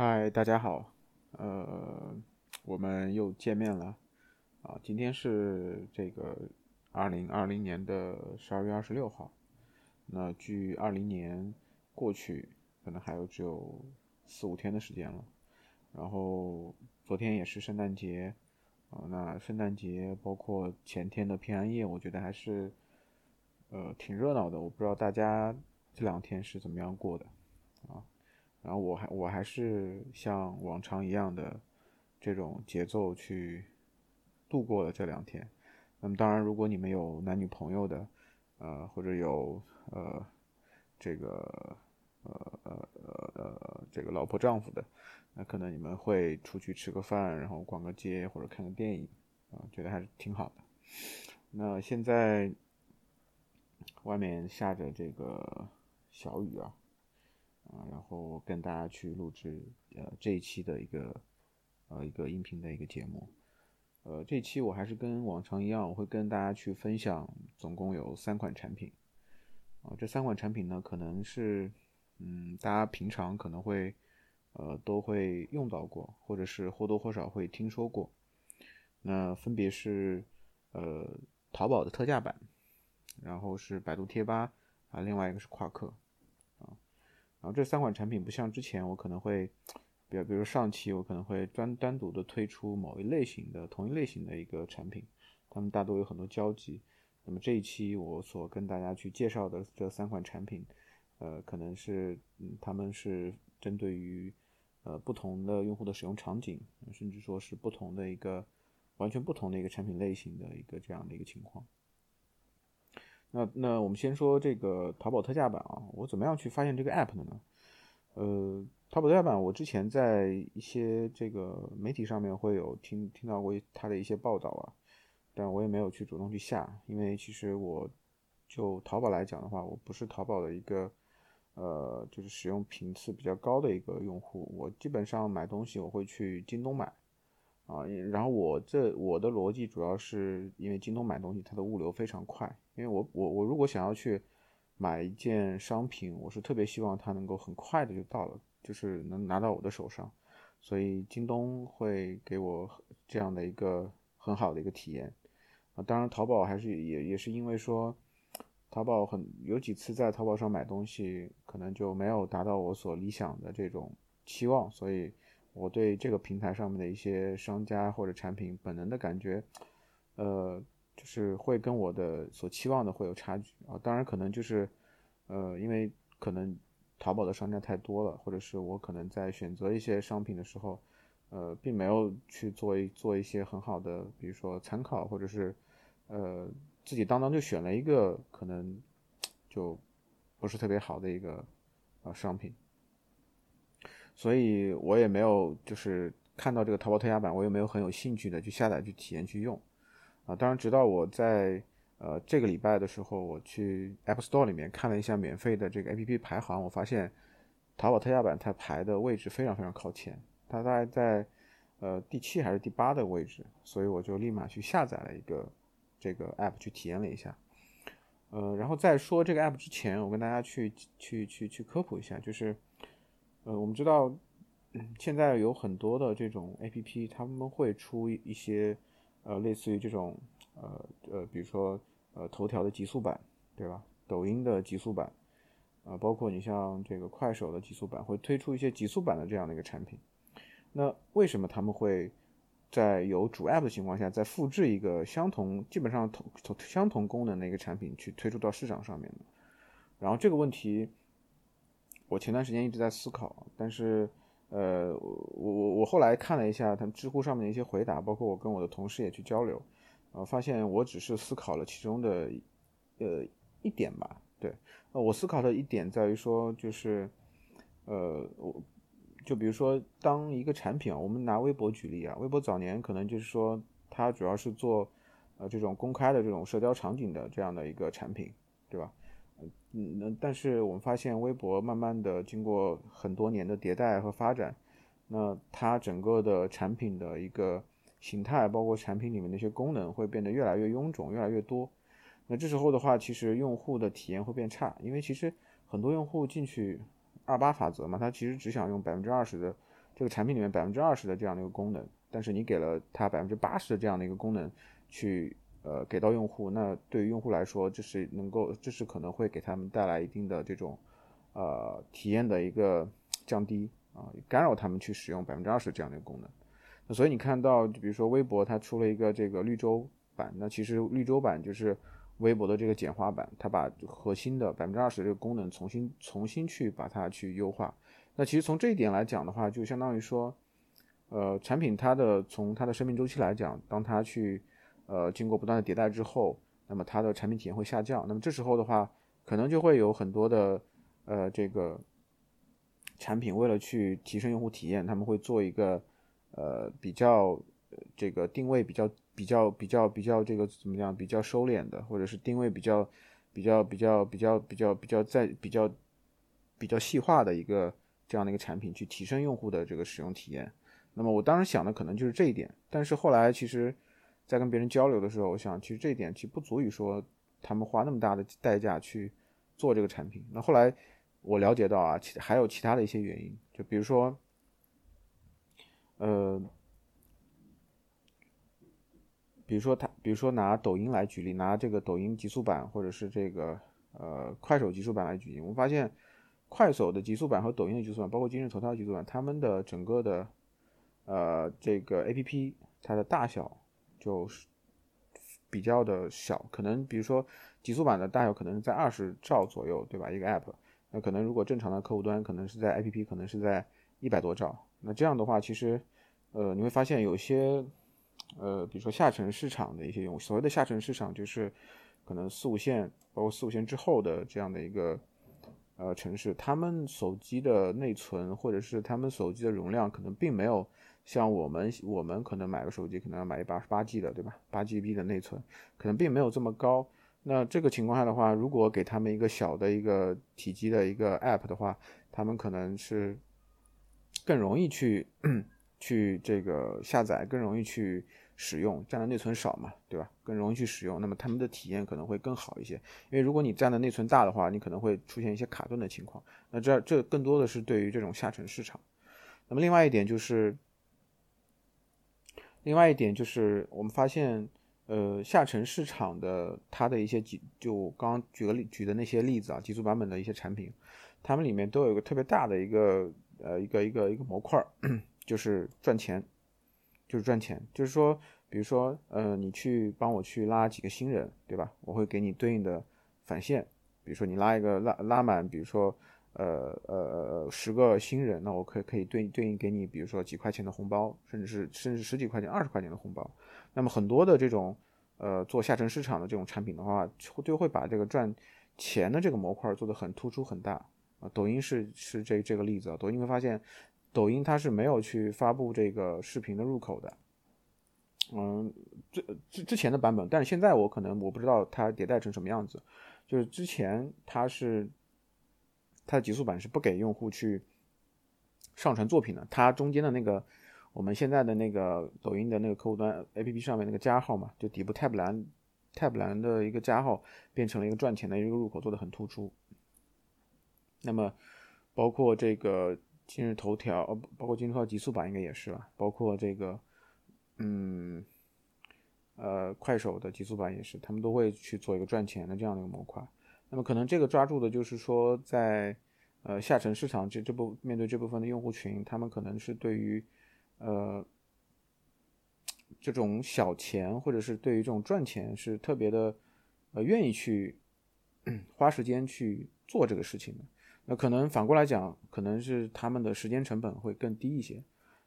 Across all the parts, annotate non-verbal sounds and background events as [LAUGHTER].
嗨，大家好，呃，我们又见面了啊！今天是这个二零二零年的十二月二十六号，那距二零年过去可能还有只有四五天的时间了。然后昨天也是圣诞节啊，那圣诞节包括前天的平安夜，我觉得还是呃挺热闹的。我不知道大家这两天是怎么样过的？然后我还我还是像往常一样的这种节奏去度过了这两天。那么当然，如果你们有男女朋友的，呃，或者有呃这个呃呃呃呃这个老婆丈夫的，那可能你们会出去吃个饭，然后逛个街或者看个电影，啊，觉得还是挺好的。那现在外面下着这个小雨啊。啊，然后跟大家去录制呃这一期的一个呃一个音频的一个节目，呃这期我还是跟往常一样，我会跟大家去分享，总共有三款产品，啊这三款产品呢可能是嗯大家平常可能会呃都会用到过，或者是或多或少会听说过，那分别是呃淘宝的特价版，然后是百度贴吧啊，另外一个是夸克。然后这三款产品不像之前，我可能会，比比如上期我可能会专单独的推出某一类型的同一类型的一个产品，它们大多有很多交集。那么这一期我所跟大家去介绍的这三款产品，呃，可能是嗯，他们是针对于呃不同的用户的使用场景，甚至说是不同的一个完全不同的一个产品类型的一个这样的一个情况。那那我们先说这个淘宝特价版啊，我怎么样去发现这个 app 的呢？呃，淘宝特价版我之前在一些这个媒体上面会有听听到过它的一些报道啊，但我也没有去主动去下，因为其实我就淘宝来讲的话，我不是淘宝的一个呃就是使用频次比较高的一个用户，我基本上买东西我会去京东买。啊，然后我这我的逻辑主要是因为京东买东西它的物流非常快，因为我我我如果想要去买一件商品，我是特别希望它能够很快的就到了，就是能拿到我的手上，所以京东会给我这样的一个很好的一个体验。啊，当然淘宝还是也也是因为说，淘宝很有几次在淘宝上买东西，可能就没有达到我所理想的这种期望，所以。我对这个平台上面的一些商家或者产品本能的感觉，呃，就是会跟我的所期望的会有差距啊。当然，可能就是，呃，因为可能淘宝的商家太多了，或者是我可能在选择一些商品的时候，呃，并没有去做一做一些很好的，比如说参考，或者是，呃，自己当当就选了一个可能就不是特别好的一个呃商品。所以我也没有就是看到这个淘宝特价版，我也没有很有兴趣的去下载、去体验、去用，啊，当然直到我在呃这个礼拜的时候，我去 App Store 里面看了一下免费的这个 APP 排行，我发现淘宝特价版它排的位置非常非常靠前，它大概在呃第七还是第八的位置，所以我就立马去下载了一个这个 App 去体验了一下，呃，然后在说这个 App 之前，我跟大家去去去去科普一下，就是。呃，我们知道，现在有很多的这种 A P P，他们会出一些，呃，类似于这种，呃呃，比如说，呃，头条的极速版，对吧？抖音的极速版，啊，包括你像这个快手的极速版，会推出一些极速版的这样的一个产品。那为什么他们会在有主 App 的情况下，再复制一个相同、基本上同同相同功能的一个产品去推出到市场上面呢？然后这个问题。我前段时间一直在思考，但是，呃，我我我后来看了一下他们知乎上面的一些回答，包括我跟我的同事也去交流，呃，发现我只是思考了其中的，呃，一点吧。对，呃，我思考的一点在于说，就是，呃，我，就比如说，当一个产品啊，我们拿微博举例啊，微博早年可能就是说，它主要是做，呃，这种公开的这种社交场景的这样的一个产品，对吧？嗯，那但是我们发现，微博慢慢的经过很多年的迭代和发展，那它整个的产品的一个形态，包括产品里面的一些功能，会变得越来越臃肿，越来越多。那这时候的话，其实用户的体验会变差，因为其实很多用户进去二八法则嘛，他其实只想用百分之二十的这个产品里面百分之二十的这样的一个功能，但是你给了他百分之八十的这样的一个功能去呃给到用户，那对于用户来说，这是能够这是可能会给他们带来一定的这种呃体验的一个降低啊，干扰他们去使用百分之二十这样的一个功能。那所以你看到，比如说微博它出了一个这个绿洲版，那其实绿洲版就是微博的这个简化版，它把核心的百分之二十这个功能重新重新去把它去优化。那其实从这一点来讲的话，就相当于说，呃，产品它的从它的生命周期来讲，当它去呃经过不断的迭代之后，那么它的产品体验会下降。那么这时候的话，可能就会有很多的呃这个产品为了去提升用户体验，他们会做一个。呃，比较这个定位比较比较比较比较这个怎么样？比较收敛的，或者是定位比较比较比较比较比较比较在比较比较细化的一个这样的一个产品，去提升用户的这个使用体验。那么我当时想的可能就是这一点，但是后来其实，在跟别人交流的时候，我想其实这一点其实不足以说他们花那么大的代价去做这个产品。那后来我了解到啊，其还有其他的一些原因，就比如说。呃，比如说他，比如说拿抖音来举例，拿这个抖音极速版或者是这个呃快手极速版来举例，我发现快手的极速版和抖音的极速版，包括今日头条极速版，他们的整个的呃这个 A P P 它的大小就是比较的小，可能比如说极速版的大小可能是在二十兆左右，对吧？一个 App，那可能如果正常的客户端可能是在 A P P 可能是在一百多兆。那这样的话，其实，呃，你会发现有些，呃，比如说下沉市场的一些用户，所谓的下沉市场就是可能四五线，包括四五线之后的这样的一个呃城市，他们手机的内存或者是他们手机的容量可能并没有像我们我们可能买个手机可能要买一八十八 G 的，对吧？八 GB 的内存可能并没有这么高。那这个情况下的话，如果给他们一个小的一个体积的一个 App 的话，他们可能是。更容易去 [CLEARS THROAT] 去这个下载，更容易去使用，占的内存少嘛，对吧？更容易去使用，那么他们的体验可能会更好一些。因为如果你占的内存大的话，你可能会出现一些卡顿的情况。那这这更多的是对于这种下沉市场。那么另外一点就是，另外一点就是我们发现，呃，下沉市场的它的一些几，就刚刚举个例举的那些例子啊，极速版本的一些产品，它们里面都有一个特别大的一个。呃，一个一个一个模块，[CLEARS THROAT] 就是赚钱，就是赚钱，就是说，比如说，呃，你去帮我去拉几个新人，对吧？我会给你对应的返现，比如说你拉一个拉拉满，比如说，呃呃十个新人，那我可以可以对对应给你，比如说几块钱的红包，甚至是甚至十几块钱、二十块钱的红包。那么很多的这种呃做下沉市场的这种产品的话，就会把这个赚钱的这个模块做得很突出很大。啊，抖音是是这这个例子啊。抖音会发现，抖音它是没有去发布这个视频的入口的。嗯，之之之前的版本，但是现在我可能我不知道它迭代成什么样子。就是之前它是它的极速版是不给用户去上传作品的。它中间的那个我们现在的那个抖音的那个客户端 APP 上面那个加号嘛，就底部 tab 栏 tab 栏的一个加号变成了一个赚钱的一个入口，做的很突出。那么，包括这个今日头条，呃，包括今日头条极速版应该也是吧？包括这个，嗯，呃，快手的极速版也是，他们都会去做一个赚钱的这样的一个模块。那么可能这个抓住的就是说，在呃下沉市场这这部面对这部分的用户群，他们可能是对于呃这种小钱或者是对于这种赚钱是特别的呃愿意去 [CLEARS THROAT] 花时间去做这个事情的。那可能反过来讲，可能是他们的时间成本会更低一些，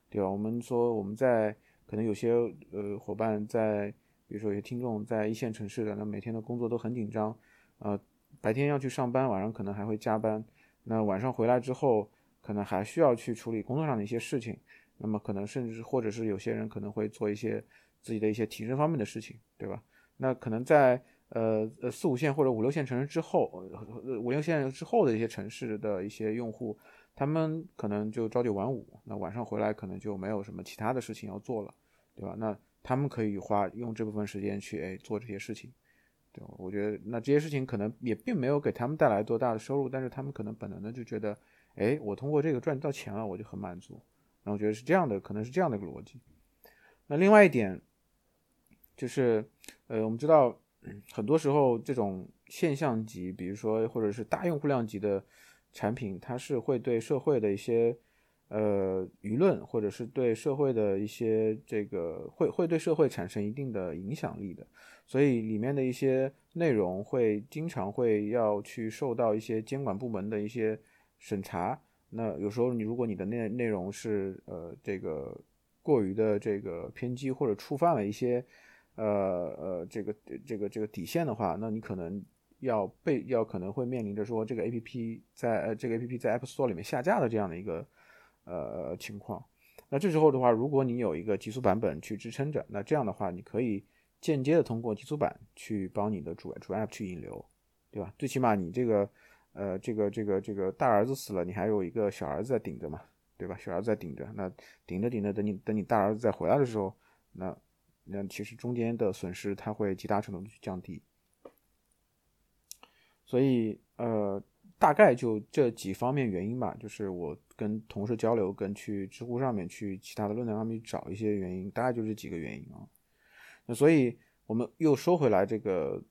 对吧？我们说我们在可能有些呃伙伴在，比如说有些听众在一线城市的，那每天的工作都很紧张，呃，白天要去上班，晚上可能还会加班，那晚上回来之后，可能还需要去处理工作上的一些事情，那么可能甚至或者是有些人可能会做一些自己的一些提升方面的事情，对吧？那可能在。呃呃，四五线或者五六线城市之后，五六线之后的一些城市的一些用户，他们可能就朝九晚五，那晚上回来可能就没有什么其他的事情要做了，对吧？那他们可以花用这部分时间去哎做这些事情，对？我觉得那这些事情可能也并没有给他们带来多大的收入，但是他们可能本能的就觉得，哎，我通过这个赚到钱了，我就很满足，那我觉得是这样的，可能是这样的一个逻辑。那另外一点就是，呃，我们知道很多时候这种现象级，比如说或者是大用户量级的产品，它是会对社会的一些呃舆论，或者是对社会的一些这个会会对社会产生一定的影响力的，所以里面的一些内容会经常会要去受到一些监管部门的一些审查。那有时候你如果你的内内容是呃这个过于的这个偏激或者触犯了一些呃呃这个这个这个底线的话，那你可能要被要可能会面临着说这个 A P P 在呃这个 A P P 在 App Store 里面下架的这样的一个呃情况。那这时候的话，如果你有一个极速版本去支撑着，那这样的话你可以间接的通过极速版去帮你的主主 App 去引流，对吧？最起码你这个。呃，这个这个这个大儿子死了，你还有一个小儿子在顶着嘛，对吧？小儿子在顶着，那顶着顶着，等你等你大儿子再回来的时候，那那其实中间的损失它会极大程度去降低。所以呃，大概就这几方面原因吧，就是我跟同事交流，跟去知乎上面去其他的论坛上面找一些原因，大概就这几个原因啊。那所以我们又说回来这个。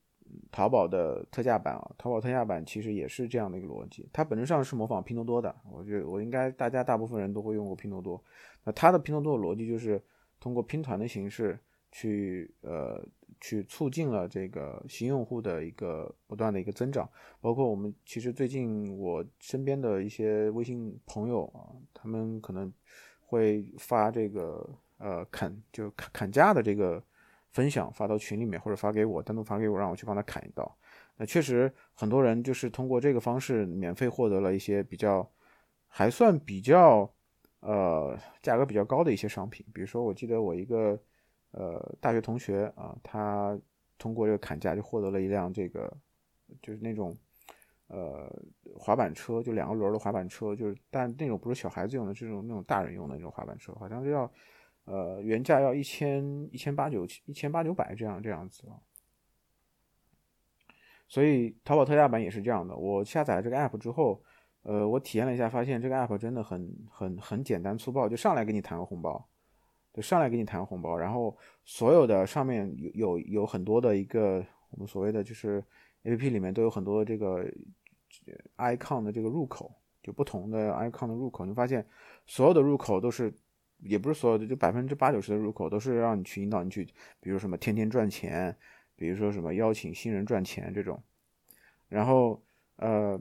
淘宝的特价版啊，淘宝特价版其实也是这样的一个逻辑，它本质上是模仿拼多多的。我觉得我应该大家大部分人都会用过拼多多。那它的拼多多的逻辑就是通过拼团的形式去呃去促进了这个新用户的一个不断的一个增长。包括我们其实最近我身边的一些微信朋友啊，他们可能会发这个呃砍就砍砍价的这个。分享发到群里面，或者发给我，单独发给我，让我去帮他砍一刀。那确实很多人就是通过这个方式免费获得了一些比较还算比较呃价格比较高的一些商品。比如说，我记得我一个呃大学同学啊，他通过这个砍价就获得了一辆这个就是那种呃滑板车，就两个轮的滑板车，就是但那种不是小孩子用的，这种那种大人用的那种滑板车，好像是要。呃，原价要一千一千八九一千八九百这样这样子啊，所以淘宝特价版也是这样的。我下载了这个 app 之后，呃，我体验了一下，发现这个 app 真的很很很简单粗暴，就上来给你弹个红包，就上来给你弹红包，然后所有的上面有有有很多的一个我们所谓的就是 app 里面都有很多这个 icon 的这个入口，就不同的 icon 的入口，你发现所有的入口都是。也不是所有的，就百分之八九十的入口都是让你去引导你去，比如什么天天赚钱，比如说什么邀请新人赚钱这种，然后呃，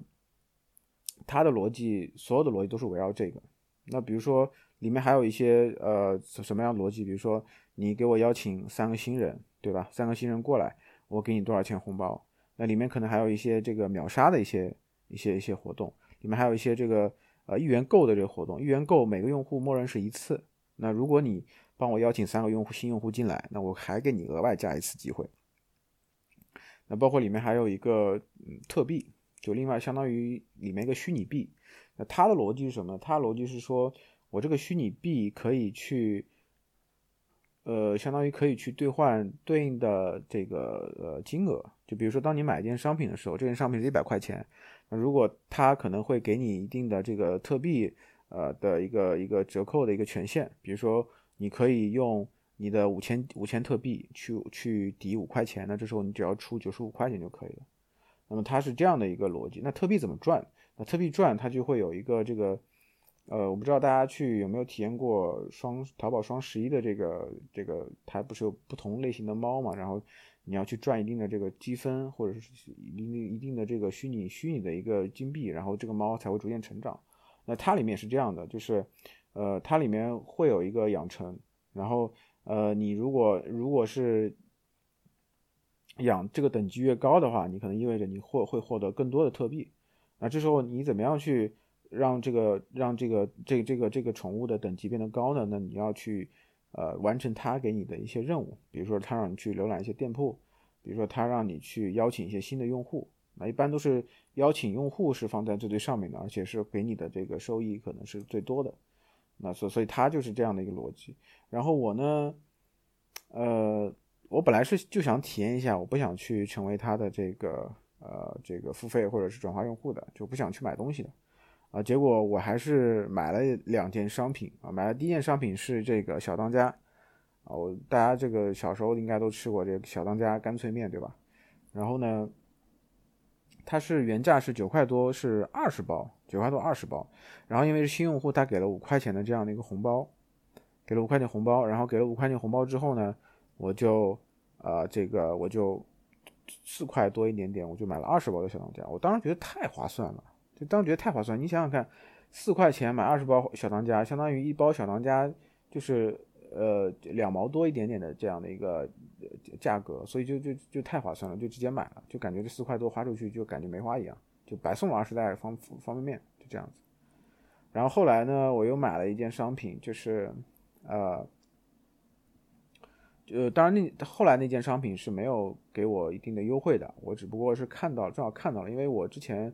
它的逻辑，所有的逻辑都是围绕这个。那比如说里面还有一些呃什么样的逻辑？比如说你给我邀请三个新人，对吧？三个新人过来，我给你多少钱红包？那里面可能还有一些这个秒杀的一些一些一些活动，里面还有一些这个呃一元购的这个活动，一元购每个用户默认是一次。那如果你帮我邀请三个用户新用户进来，那我还给你额外加一次机会。那包括里面还有一个嗯特币，就另外相当于里面一个虚拟币。那它的逻辑是什么？它的逻辑是说我这个虚拟币可以去，呃，相当于可以去兑换对应的这个呃金额。就比如说当你买一件商品的时候，这件商品是一百块钱，那如果它可能会给你一定的这个特币。呃的一个一个折扣的一个权限，比如说你可以用你的五千五千特币去去抵五块钱，那这时候你只要出九十五块钱就可以了。那么它是这样的一个逻辑。那特币怎么赚？那特币赚它就会有一个这个，呃，我不知道大家去有没有体验过双淘宝双十一的这个这个，它不是有不同类型的猫嘛？然后你要去赚一定的这个积分，或者是一定一定的这个虚拟虚拟的一个金币，然后这个猫才会逐渐成长。那它里面是这样的，就是，呃，它里面会有一个养成，然后，呃，你如果如果是养这个等级越高的话，你可能意味着你获会获得更多的特币。那这时候你怎么样去让这个让这个这这个这个宠物的等级变得高呢？那你要去呃完成它给你的一些任务，比如说它让你去浏览一些店铺，比如说它让你去邀请一些新的用户。那一般都是邀请用户是放在最最上面的，而且是给你的这个收益可能是最多的。那所所以它就是这样的一个逻辑。然后我呢，呃，我本来是就想体验一下，我不想去成为它的这个呃这个付费或者是转化用户的，就不想去买东西的。啊，结果我还是买了两件商品啊，买了第一件商品是这个小当家啊，我大家这个小时候应该都吃过这个小当家干脆面对吧？然后呢，它是原价是九块多，是二十包，九块多二十包，然后因为是新用户，他给了五块钱的这样的一个红包，给了五块钱红包，然后给了五块钱红包之后呢，我就呃这个我就四块多一点点，我就买了二十包的小当家，我当时觉得太划算了。就当时觉得太划算，你想想看，四块钱买二十包小当家，相当于一包小当家就是呃两毛多一点点的这样的一个价格，所以就就就太划算了，就直接买了，就感觉这四块多花出去就感觉没花一样，就白送了二十袋方方便面，就这样子。然后后来呢，我又买了一件商品，就是呃呃，当然那后来那件商品是没有给我一定的优惠的，我只不过是看到正好看到了，因为我之前。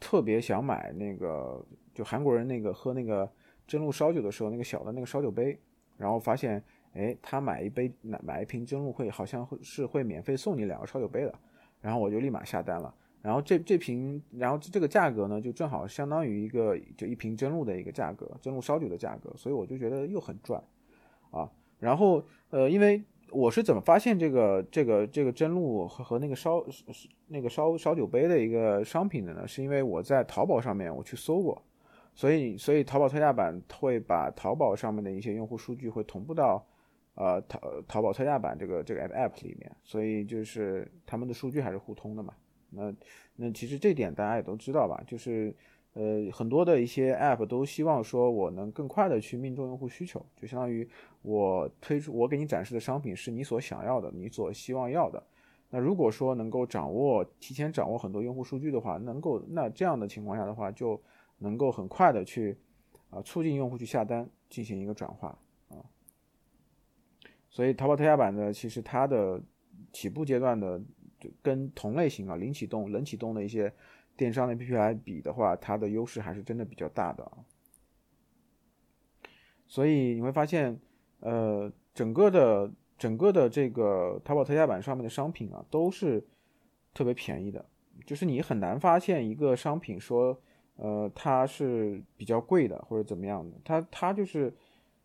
特别想买那个，就韩国人那个喝那个真露烧酒的时候，那个小的那个烧酒杯，然后发现，哎，他买一杯买买一瓶真露会好像会是会免费送你两个烧酒杯的，然后我就立马下单了。然后这这瓶，然后这个价格呢，就正好相当于一个就一瓶真露的一个价格，真露烧酒的价格，所以我就觉得又很赚，啊，然后呃，因为。我是怎么发现这个这个这个真露和和那个烧那个烧烧酒杯的一个商品的呢？是因为我在淘宝上面我去搜过，所以所以淘宝特价版会把淘宝上面的一些用户数据会同步到呃淘淘宝特价版这个这个 app 里面，所以就是他们的数据还是互通的嘛。那那其实这点大家也都知道吧，就是。呃，很多的一些 App 都希望说我能更快的去命中用户需求，就相当于我推出我给你展示的商品是你所想要的，你所希望要的。那如果说能够掌握提前掌握很多用户数据的话，能够那这样的情况下的话，就能够很快的去啊促进用户去下单，进行一个转化啊。所以淘宝特价版呢其实它的起步阶段的就跟同类型啊零启动、冷启动的一些。电商的 APP 来比的话，它的优势还是真的比较大的啊。所以你会发现，呃，整个的整个的这个淘宝特价版上面的商品啊，都是特别便宜的，就是你很难发现一个商品说，呃，它是比较贵的或者怎么样的，它它就是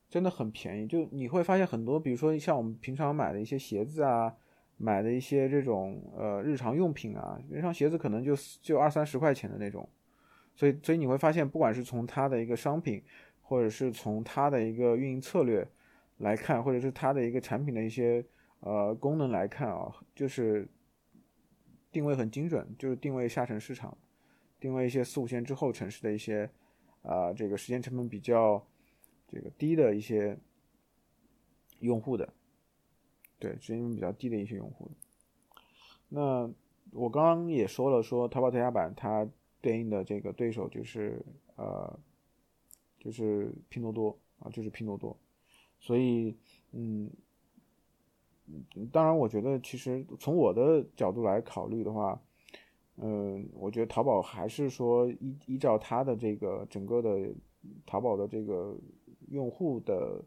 真的很便宜。就你会发现很多，比如说像我们平常买的一些鞋子啊。买的一些这种呃日常用品啊，一双鞋子可能就就二三十块钱的那种，所以所以你会发现，不管是从它的一个商品，或者是从它的一个运营策略来看，或者是它的一个产品的一些呃功能来看啊，就是定位很精准，就是定位下沉市场，定位一些四五线之后城市的一些啊这个时间成本比较这个低的一些用户的。对，时间成本比较低的一些用户。那我刚刚也说了，说淘宝特价版它对应的这个对手就是呃，就是拼多多啊，就是拼多多。所以，嗯，当然，我觉得其实从我的角度来考虑的话，嗯，我觉得淘宝还是说依依照它的这个整个的淘宝的这个用户的。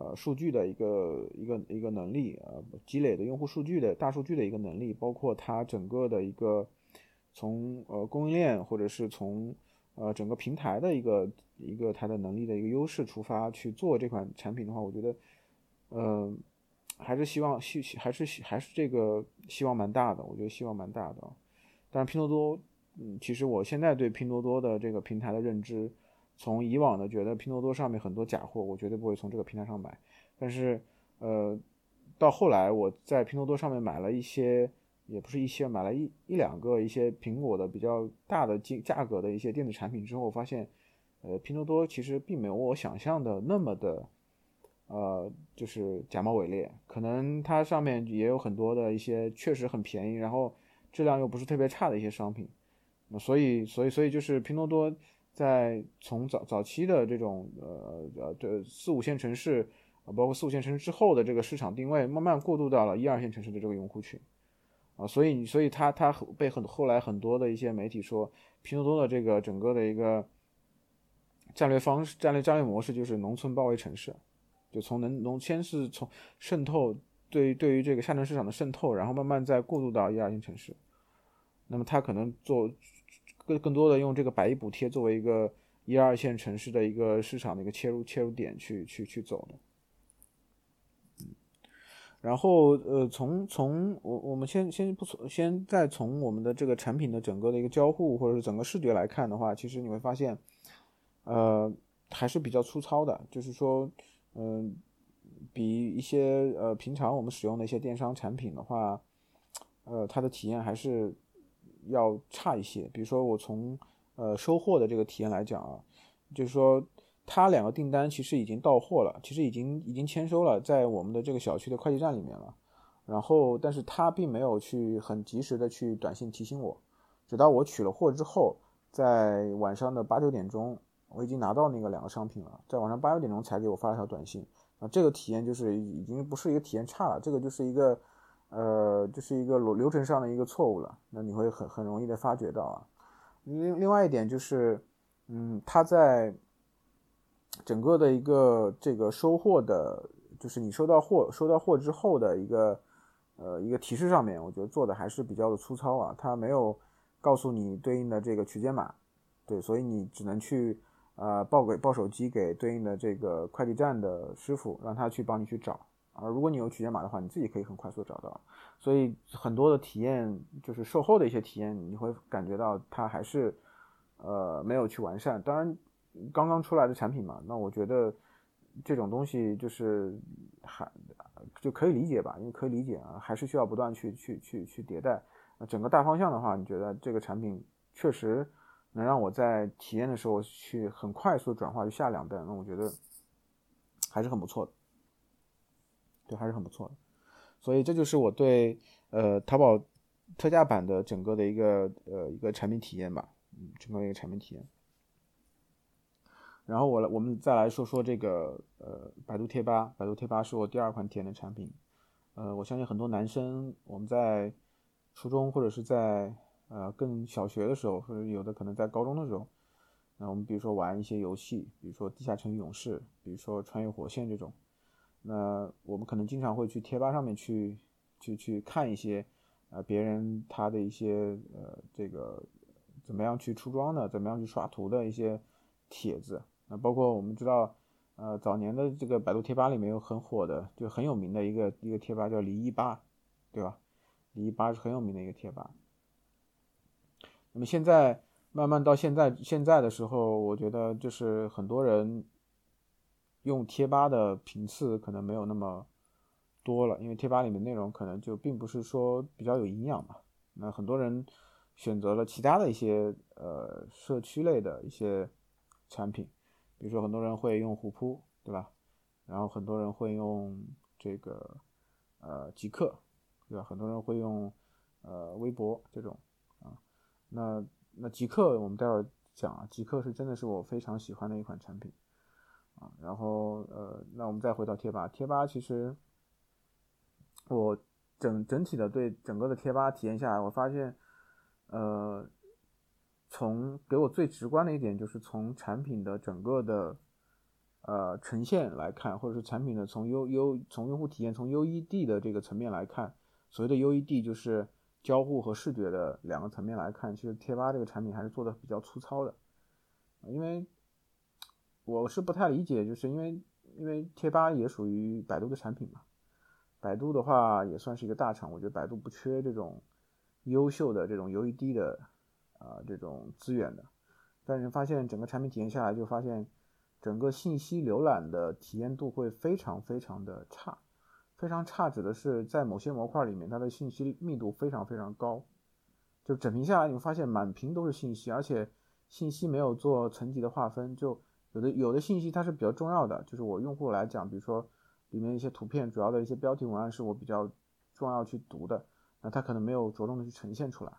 呃，数据的一个一个一个能力，呃，积累的用户数据的大数据的一个能力，包括它整个的一个从呃供应链或者是从呃整个平台的一个一个它的能力的一个优势出发去做这款产品的话，我觉得，嗯，还是希望希还是还是这个希望蛮大的，我觉得希望蛮大的。但是拼多多，嗯，其实我现在对拼多多的这个平台的认知。从以往的觉得拼多多上面很多假货，我绝对不会从这个平台上买。但是，呃，到后来我在拼多多上面买了一些，也不是一些，买了一一两个一些苹果的比较大的价价格的一些电子产品之后，发现，呃，拼多多其实并没有我想象的那么的，呃，就是假冒伪劣。可能它上面也有很多的一些确实很便宜，然后质量又不是特别差的一些商品。那所以，所以，所以就是拼多多。在从早早期的这种呃呃这四五线城市啊，包括四五线城市之后的这个市场定位，慢慢过渡到了一二线城市的这个用户群啊，所以所以它它被很后来很多的一些媒体说，拼多多的这个整个的一个战略方式、战略战略模式就是农村包围城市，就从农农先是从渗透对对于这个下沉市场的渗透，然后慢慢再过渡到一二线城市，那么它可能做。更更多的用这个百亿补贴作为一个一二线城市的一个市场的一个切入切入点去去去走的。然后呃，从从我我们先先不从先再从我们的这个产品的整个的一个交互或者是整个视觉来看的话，其实你会发现，呃，还是比较粗糙的，就是说，嗯，比一些呃平常我们使用的一些电商产品的话，呃，它的体验还是要差一些。比如说我从呃收货的这个体验来讲啊，就是说。他两个订单其实已经到货了，其实已经已经签收了，在我们的这个小区的快递站里面了。然后，但是他并没有去很及时的去短信提醒我，直到我取了货之后，在晚上的八九点钟，我已经拿到那个两个商品了，在晚上八九点钟才给我发了条短信。啊，这个体验就是已经不是一个体验差了，这个就是一个，呃，就是一个流流程上的一个错误了。那你会很很容易的发觉到啊。另另外一点就是，嗯，他在。整个的一个这个收货的，就是你收到货收到货之后的一个呃一个提示上面，我觉得做的还是比较的粗糙啊，它没有告诉你对应的这个取件码，对，所以你只能去呃报给报手机给对应的这个快递站的师傅，让他去帮你去找而。如果你有取件码的话，你自己可以很快速找到。所以很多的体验就是售后的一些体验，你会感觉到它还是呃没有去完善。当然。刚刚出来的产品嘛，那我觉得这种东西就是还就可以理解吧，因为可以理解啊，还是需要不断去去去去迭代。那整个大方向的话，你觉得这个产品确实能让我在体验的时候去很快速转化去下两单，那我觉得还是很不错的，对，还是很不错的。所以这就是我对呃淘宝特价版的整个的一个呃一个产品体验吧，嗯，整个一个产品体验。然后我来，我们再来说说这个呃，百度贴吧。百度贴吧是我第二款体验的产品。呃，我相信很多男生，我们在初中或者是在呃更小学的时候，或者有的可能在高中的时候，那我们比如说玩一些游戏，比如说《地下城与勇士》，比如说《穿越火线》这种，那我们可能经常会去贴吧上面去去去看一些呃别人他的一些呃这个怎么样去出装的，怎么样去刷图的一些帖子。那包括我们知道，呃，早年的这个百度贴吧里面有很火的，就很有名的一个一个贴吧叫李一吧，对吧？李一吧是很有名的一个贴吧。那么现在慢慢到现在现在的时候，我觉得就是很多人用贴吧的频次可能没有那么多了，因为贴吧里面内容可能就并不是说比较有营养嘛。那很多人选择了其他的一些呃社区类的一些产品。比如说，很多人会用虎扑，对吧？然后很多人会用这个呃极客，对吧？很多人会用呃微博这种啊。那那极客我们待会儿讲啊，极客是真的是我非常喜欢的一款产品啊。然后呃，那我们再回到贴吧，贴吧其实我整整体的对整个的贴吧体验下来，我发现呃。从给我最直观的一点，就是从产品的整个的呃呈现来看，或者是产品的从 U U 从用户体验从 U E D 的这个层面来看，所谓的 U E D 就是交互和视觉的两个层面来看，其实贴吧这个产品还是做的比较粗糙的。因为我是不太理解，就是因为因为贴吧也属于百度的产品嘛，百度的话也算是一个大厂，我觉得百度不缺这种优秀的这种 U E D 的。啊，这种资源的，但是发现整个产品体验下来，就发现整个信息浏览的体验度会非常非常的差，非常差指的是在某些模块里面，它的信息密度非常非常高，就整屏下来，你会发现满屏都是信息，而且信息没有做层级的划分，就有的有的信息它是比较重要的，就是我用户来讲，比如说里面一些图片，主要的一些标题文案是我比较重要去读的，那它可能没有着重的去呈现出来。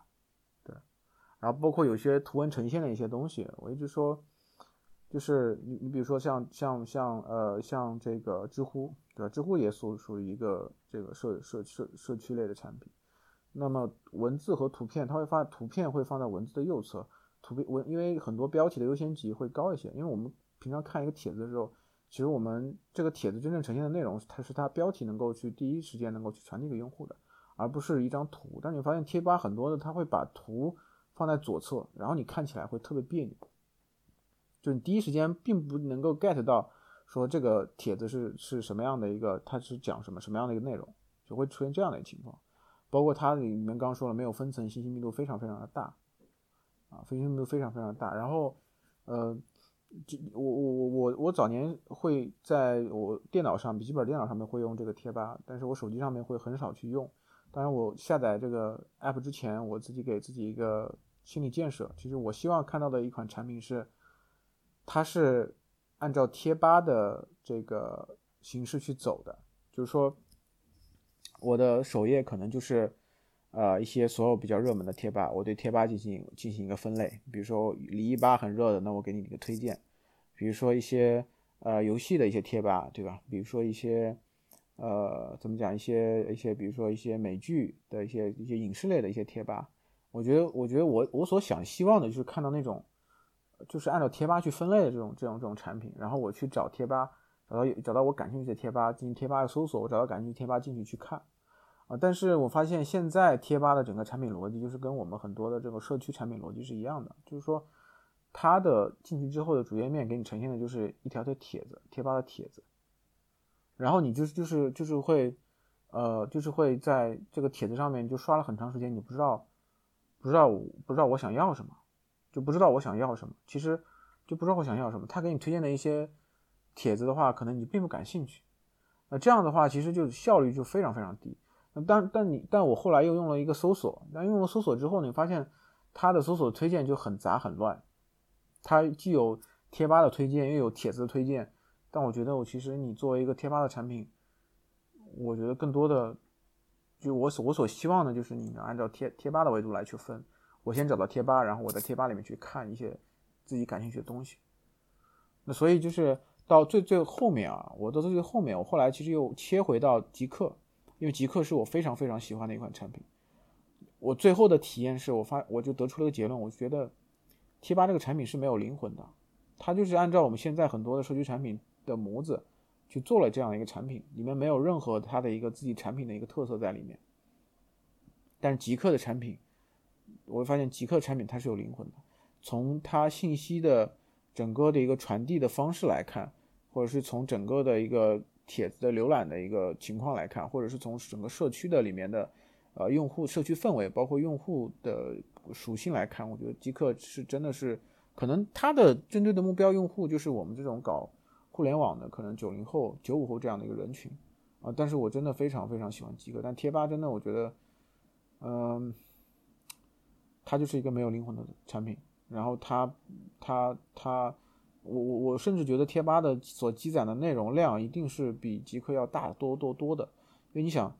对然后包括有些图文呈现的一些东西，我一直说，就是你你比如说像像像呃像这个知乎，对吧？知乎也属属于一个这个社社社社区类的产品。那么文字和图片，它会发图片会放在文字的右侧，图片文因为很多标题的优先级会高一些。因为我们平常看一个帖子的时候，其实我们这个帖子真正呈现的内容，它是它标题能够去第一时间能够去传递给用户的，而不是一张图。但你发现贴吧很多的，它会把图。放在左侧，然后你看起来会特别别扭，就你第一时间并不能够 get 到说这个帖子是是什么样的一个，它是讲什么什么样的一个内容，就会出现这样的情况。包括它里面刚刚说了，没有分层，信息密度非常非常的大，啊，信息密度非常非常大。然后，呃，这我我我我我早年会在我电脑上，笔记本电脑上面会用这个贴吧，但是我手机上面会很少去用。当然，我下载这个 app 之前，我自己给自己一个心理建设，其实我希望看到的一款产品是，它是按照贴吧的这个形式去走的，就是说。我的首页可能就是，呃，一些所有比较热门的贴吧，我对贴吧进行进行一个分类。比如说李一吧很热的，那我给你一个推荐。比如说一些呃游戏的一些贴吧，对吧？比如说一些呃怎么讲一些一些，比如说一些美剧的一些一些影视类的一些贴吧。我觉得我觉得我我所想希望的就是看到那种，就是按照贴吧去分类的这种这种这种产品，然后我去找贴吧。找到找到我感兴趣的贴吧进行贴吧的搜索，我找到感兴趣贴吧进去去看，啊，但是我发现现在贴吧的整个产品逻辑就是跟我们很多的这个社区产品逻辑是一样的，就是说它的进去之后的主页面给你呈现的就是一条条帖子，贴吧的帖子，然后你就是就是就是会，呃，就是会在这个帖子上面就刷了很长时间，你不知道不知道不知道我想要什么，就不知道我想要什么，其实就不知道我想要什么，他给你推荐的一些。帖子的话，可能你并不感兴趣，那这样的话，其实就效率就非常非常低。但但你但我后来又用了一个搜索，但用了搜索之后，你发现它的搜索推荐就很杂很乱，它既有贴吧的推荐，又有帖子的推荐。但我觉得我其实你作为一个贴吧的产品，我觉得更多的就我所我所希望的就是你能按照贴贴吧的维度来去分。我先找到贴吧，然后我在贴吧里面去看一些自己感兴趣的东西。那所以就是。到最最后面啊，我到最最后面，我后来其实又切回到极客，因为极客是我非常非常喜欢的一款产品。我最后的体验是我发，我就得出了个结论，我觉得贴吧这个产品是没有灵魂的，它就是按照我们现在很多的社区产品的模子去做了这样一个产品，里面没有任何它的一个自己产品的一个特色在里面。但是极客的产品，我会发现极客产品它是有灵魂的，从它信息的整个的一个传递的方式来看。或者是从整个的一个帖子的浏览的一个情况来看，或者是从整个社区的里面的，呃，用户社区氛围，包括用户的属性来看，我觉得极客是真的是，可能它的针对的目标用户就是我们这种搞互联网的，可能九零后、九五后这样的一个人群啊。但是我真的非常非常喜欢极客，但贴吧真的我觉得，嗯，它就是一个没有灵魂的产品，然后它它它。我我我甚至觉得贴吧的所积攒的内容量一定是比极客要大多多多的，因为你想，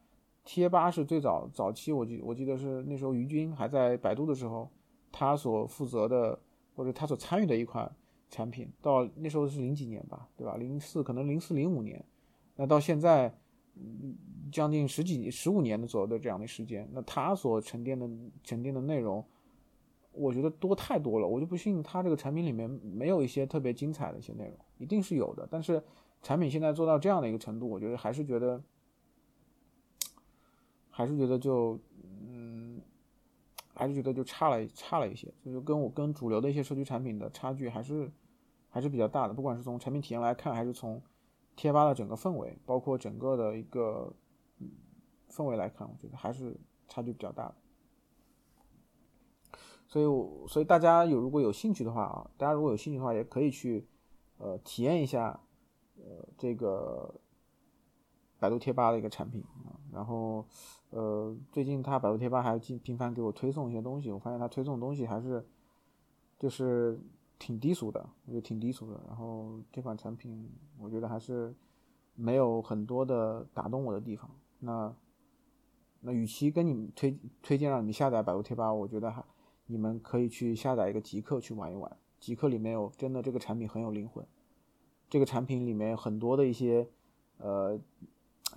贴吧是最早早期，我记我记得是那时候于军还在百度的时候，他所负责的或者他所参与的一款产品，到那时候是零几年吧，对吧？零四可能零四零五年，那到现在，将近十几十五年的左右的这样的时间，那他所沉淀的沉淀的内容。我觉得多太多了，我就不信它这个产品里面没有一些特别精彩的一些内容，一定是有的。但是产品现在做到这样的一个程度，我觉得还是觉得，还是觉得就，嗯，还是觉得就差了差了一些，就是跟我跟主流的一些社区产品的差距还是还是比较大的。不管是从产品体验来看，还是从贴吧的整个氛围，包括整个的一个氛围来看，我觉得还是差距比较大的。所以我，所以大家有如果有兴趣的话啊，大家如果有兴趣的话，也可以去，呃，体验一下，呃，这个百度贴吧的一个产品啊。然后，呃，最近他百度贴吧还频频繁给我推送一些东西，我发现他推送东西还是，就是挺低俗的，我觉得挺低俗的。然后这款产品，我觉得还是没有很多的打动我的地方。那，那与其跟你们推推荐让你们下载百度贴吧，我觉得还。你们可以去下载一个极客去玩一玩，极客里面有真的这个产品很有灵魂，这个产品里面很多的一些，呃，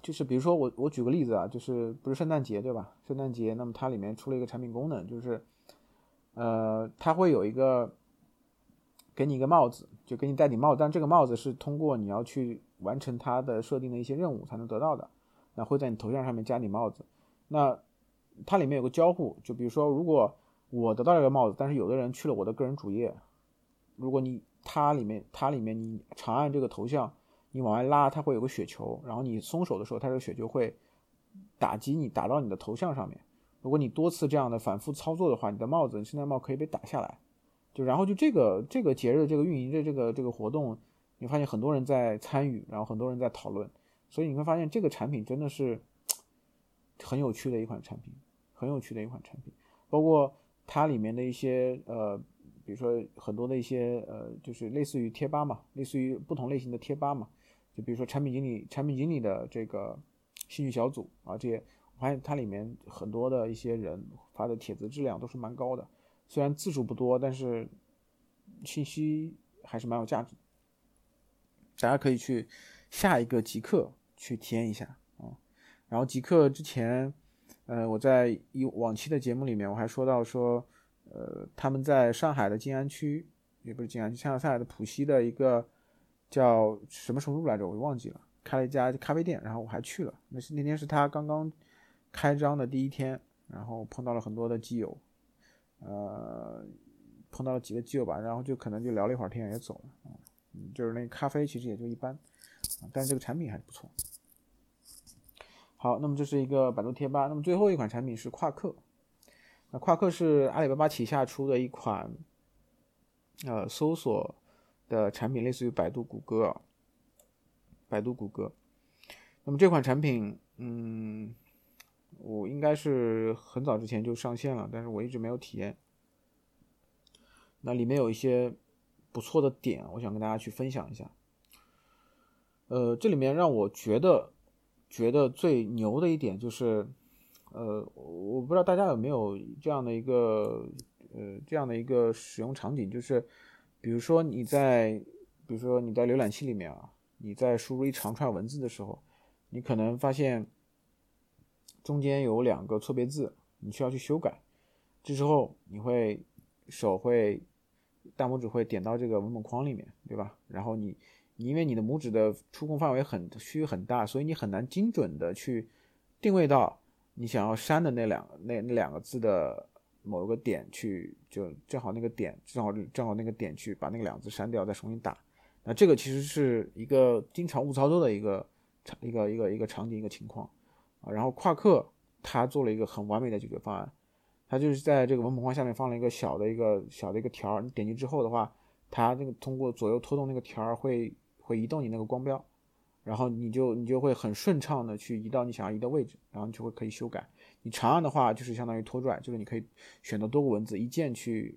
就是比如说我我举个例子啊，就是不是圣诞节对吧？圣诞节，那么它里面出了一个产品功能，就是，呃，它会有一个给你一个帽子，就给你戴顶帽子，但这个帽子是通过你要去完成它的设定的一些任务才能得到的，那会在你头像上面加顶帽子，那它里面有个交互，就比如说如果我得到了一个帽子，但是有的人去了我的个人主页，如果你它里面它里面你长按这个头像，你往外拉，它会有个雪球，然后你松手的时候，它这个雪球会打击你，打到你的头像上面。如果你多次这样的反复操作的话，你的帽子圣诞帽可以被打下来。就然后就这个这个节日这个运营的这个这个活动，你发现很多人在参与，然后很多人在讨论，所以你会发现这个产品真的是很有趣的一款产品，很有趣的一款产品，包括它里面的一些呃，比如说很多的一些呃，就是类似于贴吧嘛，类似于不同类型的贴吧嘛，就比如说产品经理产品经理的这个兴趣小组啊，这些我发现它里面很多的一些人发的帖子质量都是蛮高的。虽然字数不多，但是信息还是蛮有价值。大家可以去下一个极客去体验一下啊。然后极客之前，呃，我在一往期的节目里面我还说到说，呃，他们在上海的静安区，也不是静安区，上海的浦西的一个叫什么什么路来着，我忘记了，开了一家咖啡店，然后我还去了。那是那天是他刚刚开张的第一天，然后碰到了很多的基友。呃，碰到了几个基友吧，然后就可能就聊了一会儿天也走了。嗯，就是那咖啡其实也就一般啊，但是这个产品还是不错。好，那么这是一个百度贴吧。那么最后一款产品是夸克。那夸克是阿里巴巴旗下出的一款呃搜索的产品，类似于百度、谷歌。百度、谷歌。那么这款产品，嗯。我应该是很早之前就上线了，但是我一直没有体验。那里面有一些不错的点，我想跟大家去分享一下。呃，这里面让我觉得觉得最牛的一点就是，呃，我不知道大家有没有这样的一个呃这样的一个使用场景，就是比如说你在比如说你在浏览器里面啊，你在输入一长串文字的时候，你可能发现。中间有两个错别字，你需要去修改。这时候你会手会大拇指会点到这个文本框里面，对吧？然后你因为你的拇指的触控范围很区域很大，所以你很难精准的去定位到你想要删的那两那那两个字的某一个点去，就正好那个点正好正好那个点去把那个两字删掉，再重新打。那这个其实是一个经常误操作的一个一个一个一个场景一个情况。啊，然后夸克他做了一个很完美的解决方案，他就是在这个文本框下面放了一个小的一个小的一个条儿，你点击之后的话，它那个通过左右拖动那个条儿会会移动你那个光标，然后你就你就会很顺畅的去移到你想要移的位置，然后你就会可以修改。你长按的话就是相当于拖拽，就是你可以选择多个文字一键去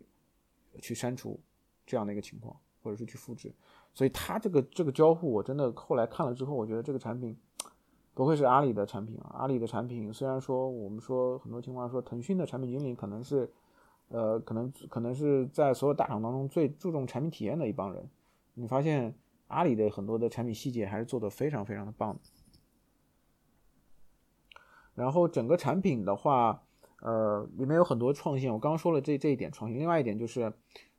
去删除这样的一个情况，或者是去复制。所以它这个这个交互我真的后来看了之后，我觉得这个产品。不愧是阿里的产品啊！阿里的产品虽然说我们说很多情况说腾讯的产品经理可能是，呃，可能可能是在所有大厂当中最注重产品体验的一帮人，你发现阿里的很多的产品细节还是做的非常非常的棒的。然后整个产品的话，呃，里面有很多创新。我刚刚说了这这一点创新，另外一点就是，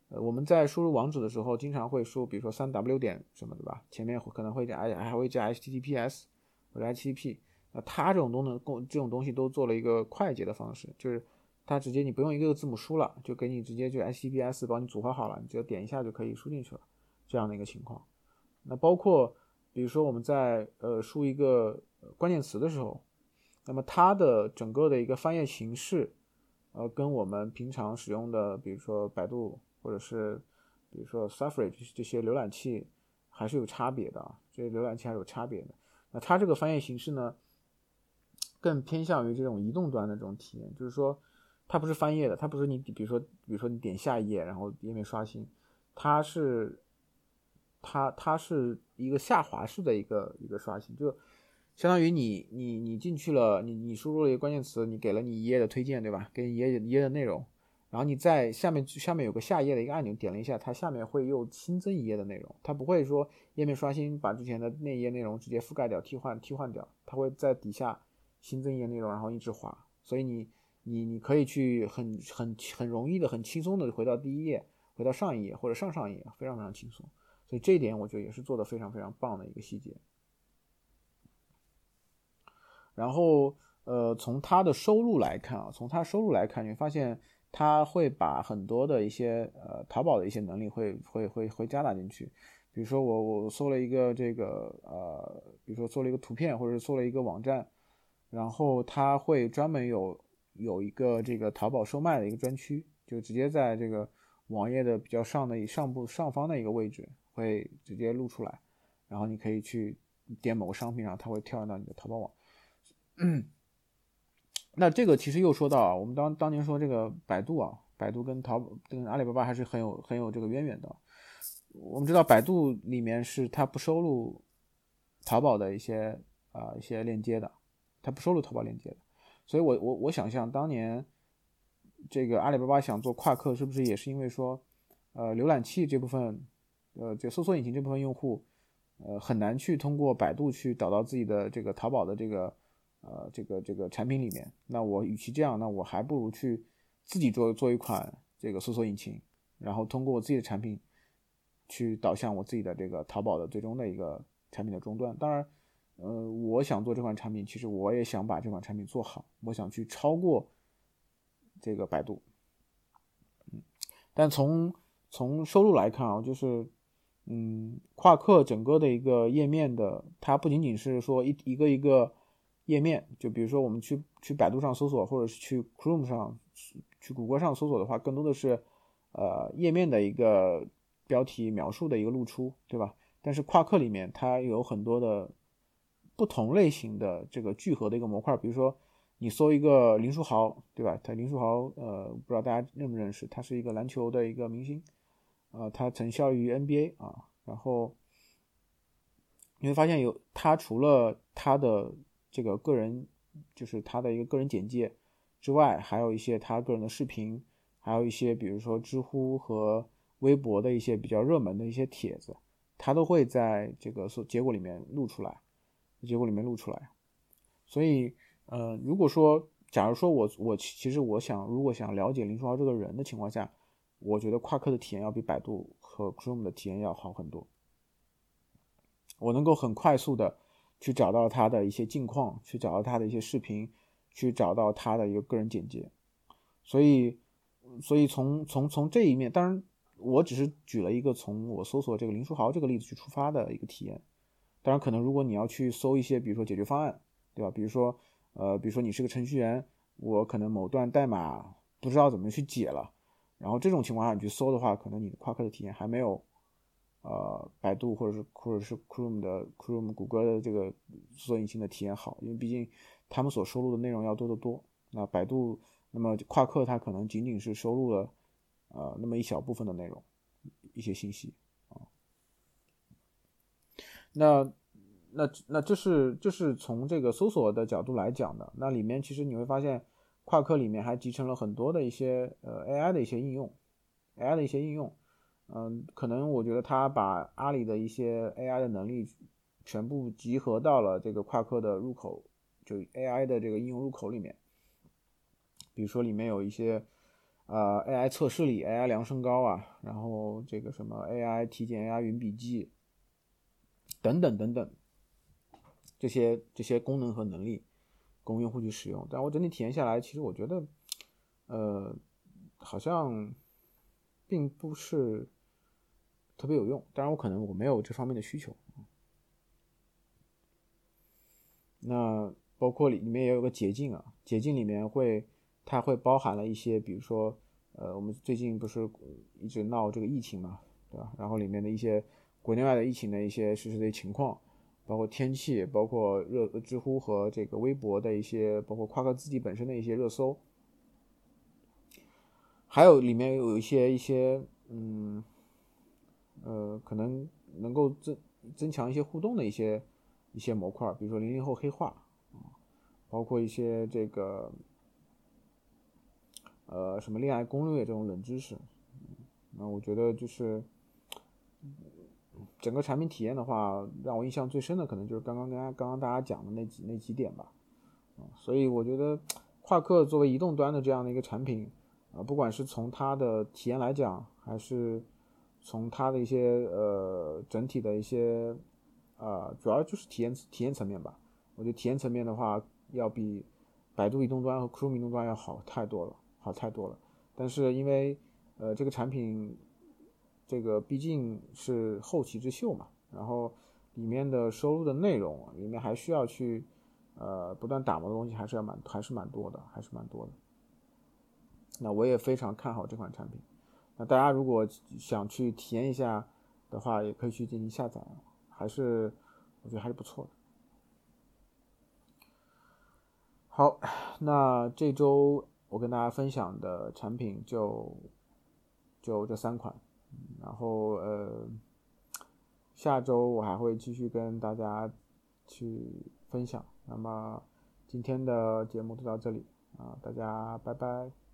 呃，我们在输入网址的时候，经常会输，比如说三 w 点什么对吧？前面可能会加还会加 https。或者 HTTP，那它这种都能这种东西都做了一个快捷的方式，就是它直接你不用一个个字母输了，就给你直接就 HTTPS 帮你组合好了，你只要点一下就可以输进去了，这样的一个情况。那包括比如说我们在呃输一个关键词的时候，那么它的整个的一个翻页形式，呃，跟我们平常使用的比如说百度或者是比如说 Safari 这些浏览器还是有差别的啊，这些浏览器还是有差别的。那它这个翻页形式呢，更偏向于这种移动端的这种体验，就是说，它不是翻页的，它不是你比如说，比如说你点下一页，然后页面刷新，它是，它它是一个下滑式的一个一个刷新，就相当于你你你进去了，你你输入了一个关键词，你给了你一页的推荐，对吧？给你一页一页的内容。然后你在下面下面有个下页的一个按钮，点了一下，它下面会又新增一页的内容。它不会说页面刷新把之前的那一页内容直接覆盖掉、替换替换掉，它会在底下新增一页内容，然后一直滑。所以你你你可以去很很很容易的、很轻松的回到第一页，回到上一页或者上上一页，非常非常轻松。所以这一点我觉得也是做的非常非常棒的一个细节。然后呃，从它的收入来看啊，从它收入来看，你会发现。它会把很多的一些呃淘宝的一些能力会会会会加大进去。比如说我我搜了一个这个呃，比如说做了一个图片，或者是做了一个网站，然后它会专门有有一个这个淘宝售卖的一个专区，就直接在这个网页的比较上的上部上方的一个位置会直接露出来，然后你可以去点某个商品，然后它会跳转到你的淘宝网。那这个其实又说到啊，我们当当年说这个百度啊，百度跟淘跟阿里巴巴还是很有很有这个渊源的。我们知道百度里面是它不收录淘宝的一些啊一些链接的，它不收录淘宝链接的。所以我我我想象当年这个阿里巴巴想做夸克，是不是也是因为说呃浏览器这部分呃就搜索引擎这部分用户呃很难去通过百度去导到自己的这个淘宝的这个。呃，这个这个产品里面，那我与其这样，那我还不如去自己做做一款这个搜索引擎，然后通过我自己的产品去导向我自己的这个淘宝的最终的一个产品的终端。当然，呃，我想做这款产品，其实我也想把这款产品做好，我想去超过这个百度。嗯，但从从收入来看啊，就是嗯，夸克整个的一个页面的，它不仅仅是说一一个一个。页面就比如说我们去去百度上搜索，或者是去 Chrome 上去谷歌上搜索的话，更多的是呃页面的一个标题描述的一个露出，对吧？但是夸克里面它有很多的不同类型的这个聚合的一个模块，比如说你搜一个林书豪，对吧？他林书豪呃不知道大家认不认识，他是一个篮球的一个明星，呃他曾效力于 NBA 啊，然后你会发现有他除了他的这个个人就是他的一个个人简介之外，还有一些他个人的视频，还有一些比如说知乎和微博的一些比较热门的一些帖子，他都会在这个所结果里面录出来，结果里面录出来。所以，呃，如果说假如说我我其实我想如果想了解林书豪这个人的情况下，我觉得夸克的体验要比百度和 Chrome 的体验要好很多，我能够很快速的。去找到他的一些近况，去找到他的一些视频，去找到他的一个个人简介。所以，所以从从从这一面，当然我只是举了一个从我搜索这个林书豪这个例子去出发的一个体验。当然，可能如果你要去搜一些，比如说解决方案，对吧？比如说，呃，比如说你是个程序员，我可能某段代码不知道怎么去解了，然后这种情况下你去搜的话，可能你的夸克的体验还没有。呃，百度或者是或者是 Chrome 的 Chrome 谷歌的这个搜索引擎的体验好，因为毕竟他们所收录的内容要多得多。那百度，那么夸克它可能仅仅是收录了呃那么一小部分的内容，一些信息啊。那那那这是这是从这个搜索的角度来讲的。那里面其实你会发现，夸克里面还集成了很多的一些呃 AI 的一些应用，AI 的一些应用。嗯，可能我觉得它把阿里的一些 AI 的能力全部集合到了这个夸克的入口，就 AI 的这个应用入口里面。比如说里面有一些呃 AI 测试里 AI 量身高啊，然后这个什么 AI 体检 AI 云笔记等等等等，这些这些功能和能力供用户去使用。但我整体体验下来，其实我觉得，呃，好像并不是。特别有用，当然我可能我没有这方面的需求。那包括里里面也有个捷径啊，捷径里面会它会包含了一些，比如说呃，我们最近不是一直闹这个疫情嘛，对吧？然后里面的一些国内外的疫情的一些实时的情况，包括天气，包括热知乎和这个微博的一些，包括夸克自己本身的一些热搜，还有里面有一些一些嗯。呃，可能能够增增强一些互动的一些一些模块，比如说零零后黑化，包括一些这个呃什么恋爱攻略这种冷知识。那我觉得就是整个产品体验的话，让我印象最深的可能就是刚刚跟刚刚大家讲的那几那几点吧。啊，所以我觉得夸克作为移动端的这样的一个产品啊，不管是从它的体验来讲，还是从它的一些呃整体的一些啊，主要就是体验体验层面吧。我觉得体验层面的话，要比百度移动端和酷米移动端要好太多了，好太多了。但是因为呃这个产品这个毕竟是后起之秀嘛，然后里面的收入的内容里面还需要去呃不断打磨的东西还是要蛮还是蛮多的，还是蛮多的。那我也非常看好这款产品。那大家如果想去体验一下的话，也可以去进行下载，还是我觉得还是不错的。好，那这周我跟大家分享的产品就就这三款，然后呃，下周我还会继续跟大家去分享。那么今天的节目就到这里啊，大家拜拜。